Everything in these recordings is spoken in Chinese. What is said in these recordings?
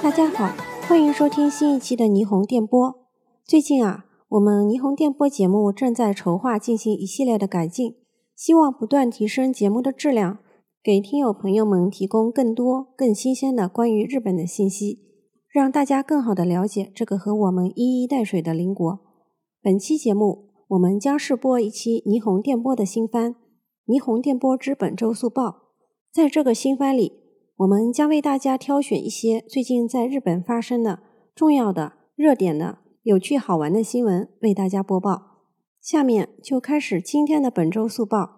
大家好，欢迎收听新一期的霓虹电波。最近啊，我们霓虹电波节目正在筹划进行一系列的改进，希望不断提升节目的质量，给听友朋友们提供更多、更新鲜的关于日本的信息，让大家更好的了解这个和我们一衣带水的邻国。本期节目，我们将试播一期霓虹电波的新番《霓虹电波之本周速报》。在这个新番里，我们将为大家挑选一些最近在日本发生的重要的、热点的、有趣好玩的新闻，为大家播报。下面就开始今天的本周速报。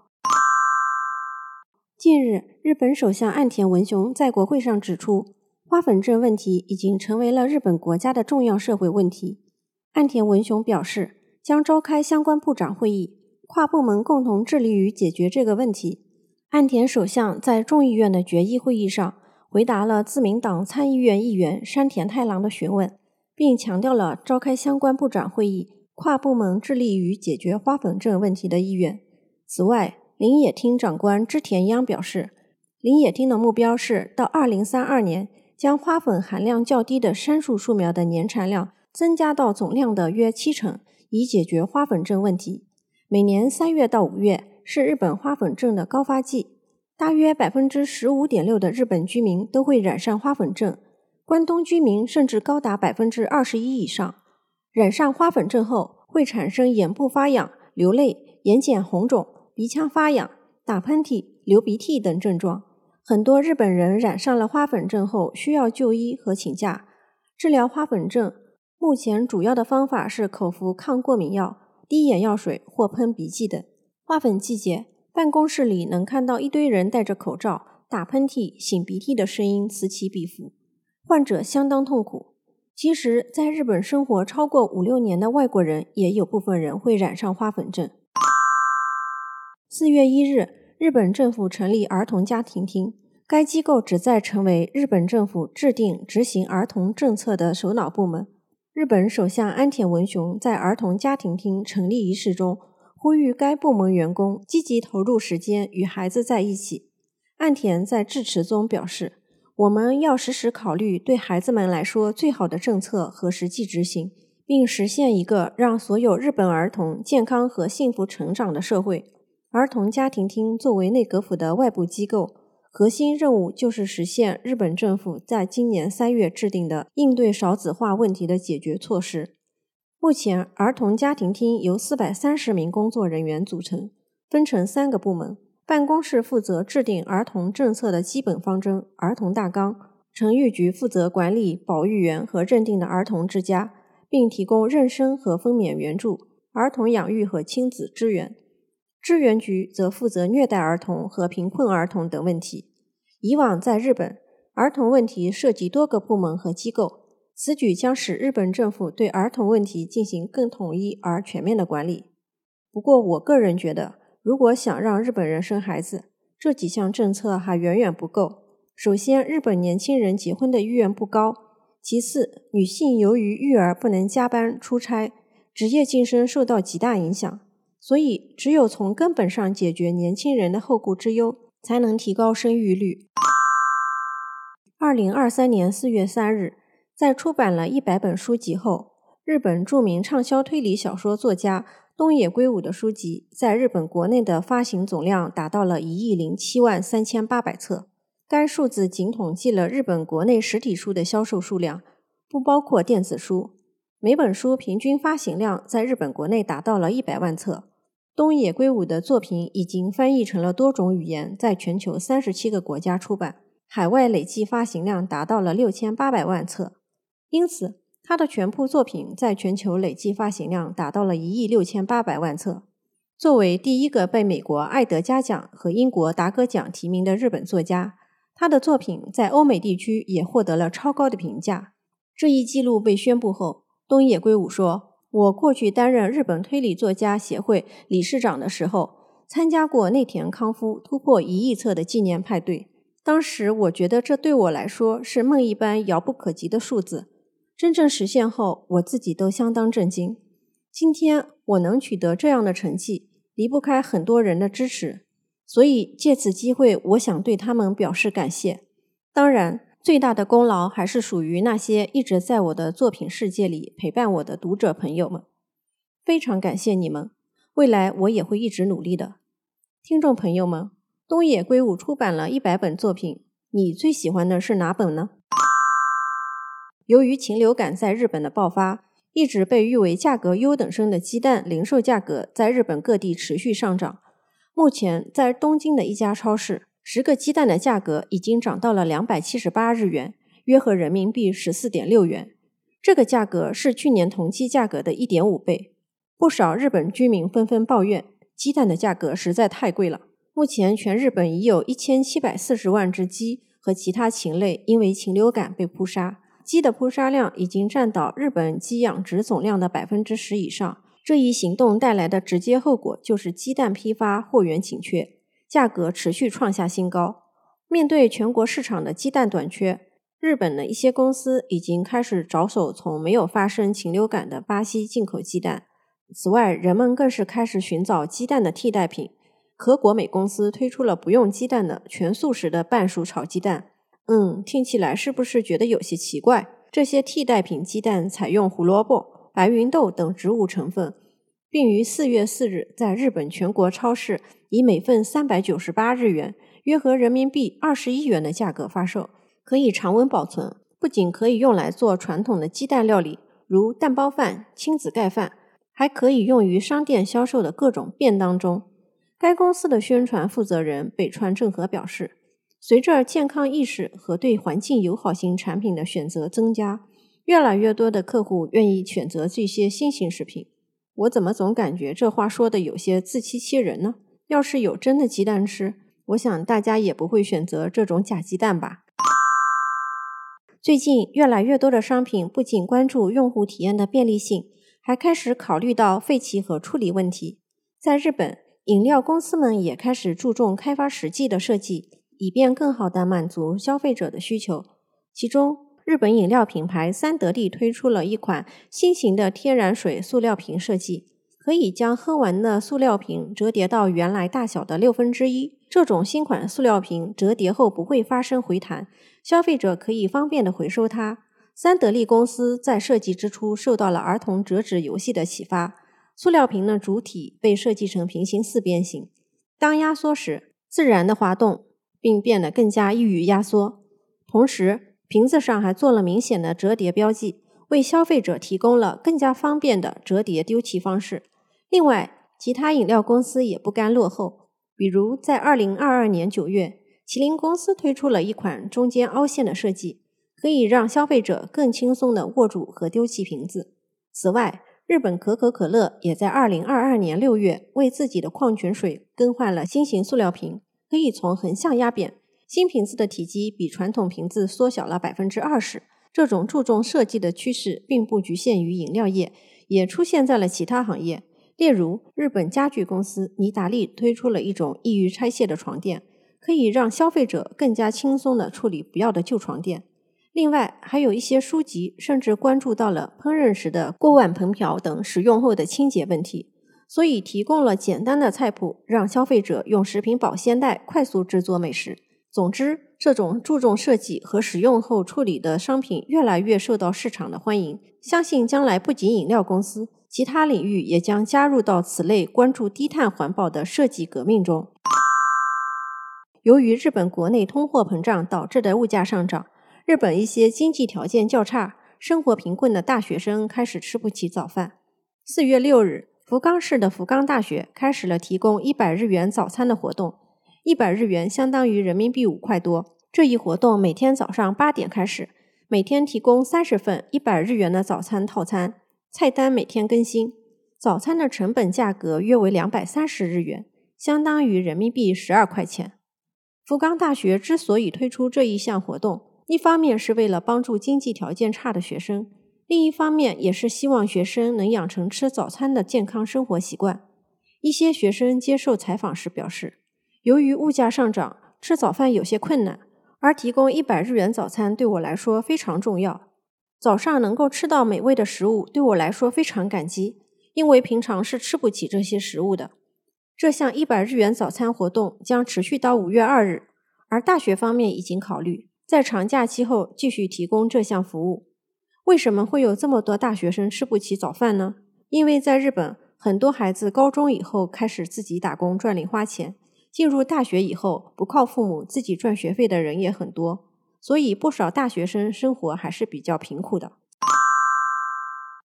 近日，日本首相岸田文雄在国会上指出，花粉症问题已经成为了日本国家的重要社会问题。岸田文雄表示，将召开相关部长会议，跨部门共同致力于解决这个问题。岸田首相在众议院的决议会议上回答了自民党参议院议员山田太郎的询问，并强调了召开相关部长会议、跨部门致力于解决花粉症问题的意愿。此外，林野厅长官织田央表示，林野厅的目标是到2032年将花粉含量较低的杉树树苗的年产量增加到总量的约七成，以解决花粉症问题。每年三月到五月。是日本花粉症的高发季，大约百分之十五点六的日本居民都会染上花粉症，关东居民甚至高达百分之二十一以上。染上花粉症后会产生眼部发痒、流泪、眼睑红肿、鼻腔发痒、打喷嚏、流鼻涕等症状。很多日本人染上了花粉症后需要就医和请假。治疗花粉症目前主要的方法是口服抗过敏药、滴眼药水或喷鼻剂等。花粉季节，办公室里能看到一堆人戴着口罩、打喷嚏、擤鼻涕的声音此起彼伏，患者相当痛苦。其实，在日本生活超过五六年的外国人，也有部分人会染上花粉症。四月一日，日本政府成立儿童家庭厅，该机构旨在成为日本政府制定执行儿童政策的首脑部门。日本首相安田文雄在儿童家庭厅成立仪式中。呼吁该部门员工积极投入时间与孩子在一起。岸田在致辞中表示：“我们要时时考虑对孩子们来说最好的政策和实际执行，并实现一个让所有日本儿童健康和幸福成长的社会。”儿童家庭厅作为内阁府的外部机构，核心任务就是实现日本政府在今年三月制定的应对少子化问题的解决措施。目前，儿童家庭厅由四百三十名工作人员组成，分成三个部门。办公室负责制定儿童政策的基本方针——儿童大纲；成育局负责管理保育员和认定的儿童之家，并提供妊娠和分娩援助、儿童养育和亲子支援；支援局则负责虐待儿童和贫困儿童等问题。以往在日本，儿童问题涉及多个部门和机构。此举将使日本政府对儿童问题进行更统一而全面的管理。不过，我个人觉得，如果想让日本人生孩子，这几项政策还远远不够。首先，日本年轻人结婚的意愿不高；其次，女性由于育儿不能加班出差，职业晋升受到极大影响。所以，只有从根本上解决年轻人的后顾之忧，才能提高生育率。二零二三年四月三日。在出版了一百本书籍后，日本著名畅销推理小说作家东野圭吾的书籍在日本国内的发行总量达到了一亿零七万三千八百册。该数字仅统计了日本国内实体书的销售数量，不包括电子书。每本书平均发行量在日本国内达到了一百万册。东野圭吾的作品已经翻译成了多种语言，在全球三十七个国家出版，海外累计发行量达到了六千八百万册。因此，他的全部作品在全球累计发行量达到了一亿六千八百万册。作为第一个被美国艾德加奖和英国达格奖提名的日本作家，他的作品在欧美地区也获得了超高的评价。这一记录被宣布后，东野圭吾说：“我过去担任日本推理作家协会理事长的时候，参加过内田康夫突破一亿册的纪念派对。当时我觉得这对我来说是梦一般遥不可及的数字，真正实现后，我自己都相当震惊。今天我能取得这样的成绩，离不开很多人的支持，所以借此机会，我想对他们表示感谢。当然，最大的功劳还是属于那些一直在我的作品世界里陪伴我的读者朋友们。非常感谢你们，未来我也会一直努力的。听众朋友们。东野圭吾出版了一百本作品，你最喜欢的是哪本呢？由于禽流感在日本的爆发，一直被誉为价格优等生的鸡蛋零售价格在日本各地持续上涨。目前，在东京的一家超市，十个鸡蛋的价格已经涨到了两百七十八日元，约合人民币十四点六元。这个价格是去年同期价格的一点五倍。不少日本居民纷纷抱怨，鸡蛋的价格实在太贵了。目前，全日本已有一千七百四十万只鸡和其他禽类因为禽流感被扑杀。鸡的扑杀量已经占到日本鸡养殖总量的百分之十以上。这一行动带来的直接后果就是鸡蛋批发货源紧缺，价格持续创下新高。面对全国市场的鸡蛋短缺，日本的一些公司已经开始着手从没有发生禽流感的巴西进口鸡蛋。此外，人们更是开始寻找鸡蛋的替代品。可果美公司推出了不用鸡蛋的全素食的半熟炒鸡蛋。嗯，听起来是不是觉得有些奇怪？这些替代品鸡蛋采用胡萝卜、白芸豆等植物成分，并于四月四日在日本全国超市以每份三百九十八日元（约合人民币二十一元）的价格发售，可以常温保存。不仅可以用来做传统的鸡蛋料理，如蛋包饭、亲子盖饭，还可以用于商店销售的各种便当中。该公司的宣传负责人北川正和表示，随着健康意识和对环境友好型产品的选择增加，越来越多的客户愿意选择这些新型食品。我怎么总感觉这话说的有些自欺欺人呢？要是有真的鸡蛋吃，我想大家也不会选择这种假鸡蛋吧。最近，越来越多的商品不仅关注用户体验的便利性，还开始考虑到废弃和处理问题。在日本。饮料公司们也开始注重开发实际的设计，以便更好地满足消费者的需求。其中，日本饮料品牌三得利推出了一款新型的天然水塑料瓶设计，可以将喝完的塑料瓶折叠到原来大小的六分之一。这种新款塑料瓶折叠后不会发生回弹，消费者可以方便的回收它。三得利公司在设计之初受到了儿童折纸游戏的启发。塑料瓶的主体被设计成平行四边形，当压缩时自然的滑动，并变得更加易于压缩。同时，瓶子上还做了明显的折叠标记，为消费者提供了更加方便的折叠丢弃方式。另外，其他饮料公司也不甘落后，比如在二零二二年九月，麒麟公司推出了一款中间凹陷的设计，可以让消费者更轻松地握住和丢弃瓶子。此外，日本可口可乐也在二零二二年六月为自己的矿泉水更换了新型塑料瓶，可以从横向压扁。新瓶子的体积比传统瓶子缩小了百分之二十。这种注重设计的趋势并不局限于饮料业，也出现在了其他行业。例如，日本家具公司尼达利推出了一种易于拆卸的床垫，可以让消费者更加轻松地处理不要的旧床垫。另外，还有一些书籍甚至关注到了烹饪时的锅碗盆瓢等使用后的清洁问题，所以提供了简单的菜谱，让消费者用食品保鲜袋快速制作美食。总之，这种注重设计和使用后处理的商品越来越受到市场的欢迎。相信将来不仅饮料公司，其他领域也将加入到此类关注低碳环保的设计革命中。由于日本国内通货膨胀导致的物价上涨。日本一些经济条件较差、生活贫困的大学生开始吃不起早饭。四月六日，福冈市的福冈大学开始了提供一百日元早餐的活动，一百日元相当于人民币五块多。这一活动每天早上八点开始，每天提供三十份一百日元的早餐套餐，菜单每天更新。早餐的成本价格约为两百三十日元，相当于人民币十二块钱。福冈大学之所以推出这一项活动，一方面是为了帮助经济条件差的学生，另一方面也是希望学生能养成吃早餐的健康生活习惯。一些学生接受采访时表示，由于物价上涨，吃早饭有些困难，而提供一百日元早餐对我来说非常重要。早上能够吃到美味的食物对我来说非常感激，因为平常是吃不起这些食物的。这项一百日元早餐活动将持续到五月二日，而大学方面已经考虑在长假期后继续提供这项服务。为什么会有这么多大学生吃不起早饭呢？因为在日本，很多孩子高中以后开始自己打工赚零花钱。进入大学以后，不靠父母自己赚学费的人也很多，所以不少大学生生活还是比较贫苦的。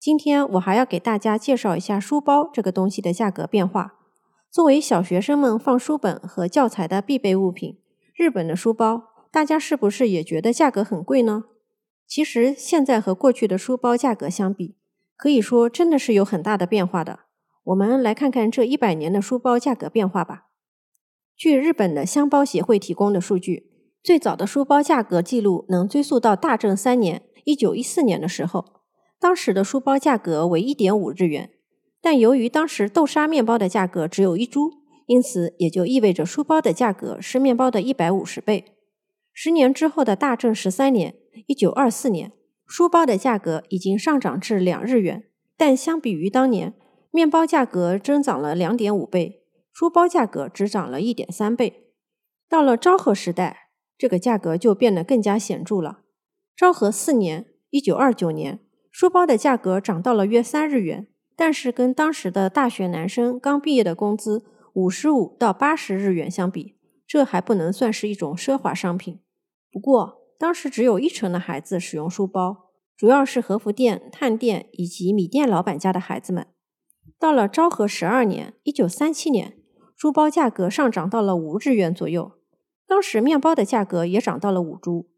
今天我还要给大家介绍一下书包这个东西的价格变化。作为小学生们放书本和教材的必备物品，日本的书包，大家是不是也觉得价格很贵呢？其实现在和过去的书包价格相比，可以说真的是有很大的变化的。我们来看看这一百年的书包价格变化吧。据日本的箱包协会提供的数据，最早的书包价格记录能追溯到大正三年（一九一四年）的时候，当时的书包价格为一点五日元。但由于当时豆沙面包的价格只有一株，因此也就意味着书包的价格是面包的一百五十倍。十年之后的大正十三年（一九二四年），书包的价格已经上涨至两日元，但相比于当年，面包价格增长了两点五倍。书包价格只涨了一点三倍。到了昭和时代，这个价格就变得更加显著了。昭和四年（一九二九年），书包的价格涨到了约三日元，但是跟当时的大学男生刚毕业的工资五十五到八十日元相比，这还不能算是一种奢华商品。不过，当时只有一成的孩子使用书包，主要是和服店、探店以及米店老板家的孩子们。到了昭和十二年（一九三七年）。书包价格上涨到了五日元左右，当时面包的价格也涨到了五铢。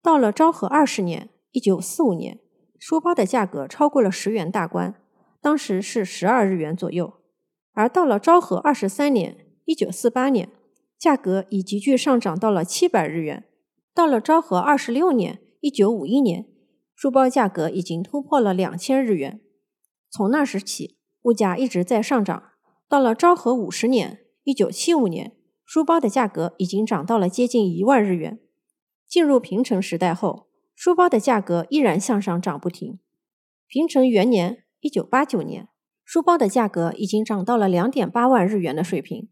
到了昭和二十年（一九四五年），书包的价格超过了十元大关，当时是十二日元左右。而到了昭和二十三年（一九四八年），价格已急剧上涨到了七百日元。到了昭和二十六年（一九五一年），书包价格已经突破了两千日元。从那时起，物价一直在上涨。到了昭和五十年。一九七五年，书包的价格已经涨到了接近一万日元。进入平成时代后，书包的价格依然向上涨不停。平成元年（一九八九年），书包的价格已经涨到了两点八万日元的水平。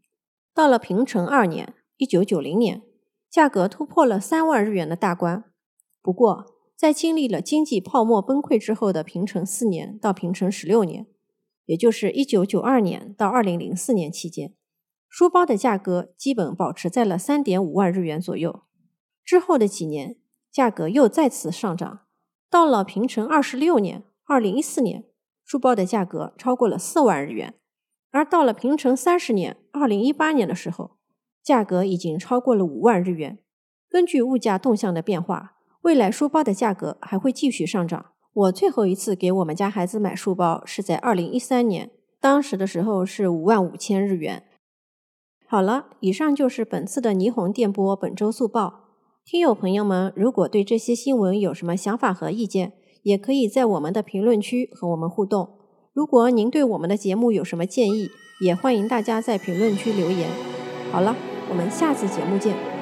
到了平成二年（一九九零年），价格突破了三万日元的大关。不过，在经历了经济泡沫崩溃之后的平成四年到平成十六年，也就是一九九二年到二零零四年期间，书包的价格基本保持在了三点五万日元左右。之后的几年，价格又再次上涨。到了平成二十六年（二零一四年），书包的价格超过了四万日元。而到了平成三十年（二零一八年）的时候，价格已经超过了五万日元。根据物价动向的变化，未来书包的价格还会继续上涨。我最后一次给我们家孩子买书包是在二零一三年，当时的时候是五万五千日元。好了，以上就是本次的霓虹电波本周速报。听友朋友们，如果对这些新闻有什么想法和意见，也可以在我们的评论区和我们互动。如果您对我们的节目有什么建议，也欢迎大家在评论区留言。好了，我们下次节目见。